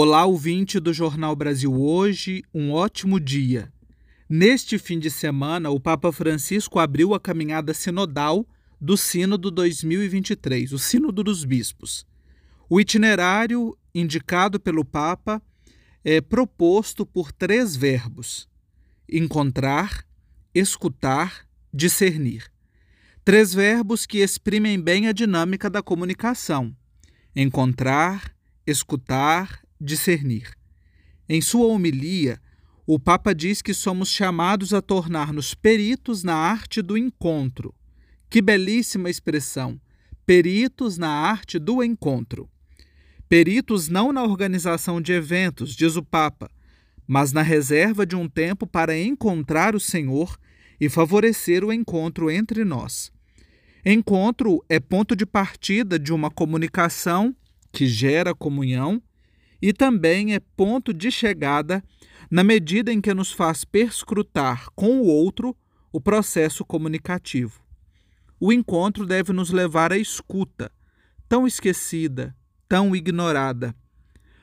Olá, ouvinte do Jornal Brasil Hoje, um ótimo dia. Neste fim de semana, o Papa Francisco abriu a caminhada sinodal do Sínodo 2023, o Sínodo dos Bispos. O itinerário indicado pelo Papa é proposto por três verbos: encontrar, escutar, discernir. Três verbos que exprimem bem a dinâmica da comunicação: encontrar, escutar discernir. Em sua homilia, o Papa diz que somos chamados a tornar-nos peritos na arte do encontro. Que belíssima expressão! Peritos na arte do encontro. Peritos não na organização de eventos, diz o Papa, mas na reserva de um tempo para encontrar o Senhor e favorecer o encontro entre nós. Encontro é ponto de partida de uma comunicação que gera comunhão e também é ponto de chegada na medida em que nos faz perscrutar com o outro o processo comunicativo. O encontro deve nos levar à escuta, tão esquecida, tão ignorada.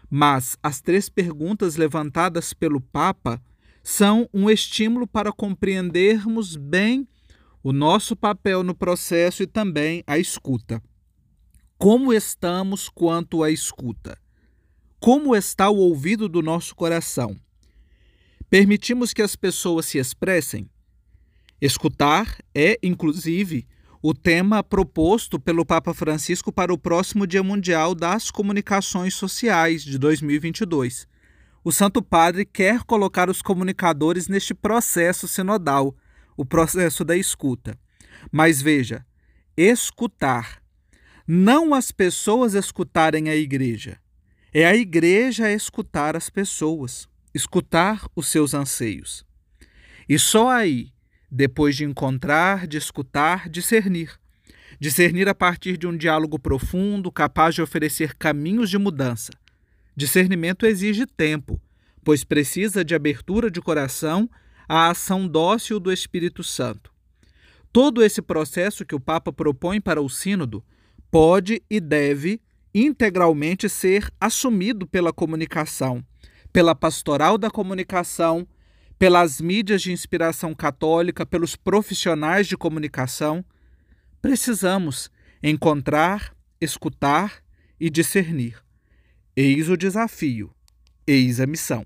Mas as três perguntas levantadas pelo Papa são um estímulo para compreendermos bem o nosso papel no processo e também a escuta. Como estamos quanto à escuta? Como está o ouvido do nosso coração? Permitimos que as pessoas se expressem? Escutar é, inclusive, o tema proposto pelo Papa Francisco para o próximo Dia Mundial das Comunicações Sociais de 2022. O Santo Padre quer colocar os comunicadores neste processo sinodal, o processo da escuta. Mas veja, escutar. Não as pessoas escutarem a igreja, é a igreja escutar as pessoas, escutar os seus anseios. E só aí, depois de encontrar, de escutar, discernir. Discernir a partir de um diálogo profundo, capaz de oferecer caminhos de mudança. Discernimento exige tempo, pois precisa de abertura de coração à ação dócil do Espírito Santo. Todo esse processo que o Papa propõe para o Sínodo pode e deve integralmente ser assumido pela comunicação, pela pastoral da comunicação, pelas mídias de inspiração católica, pelos profissionais de comunicação. Precisamos encontrar, escutar e discernir. Eis o desafio, eis a missão.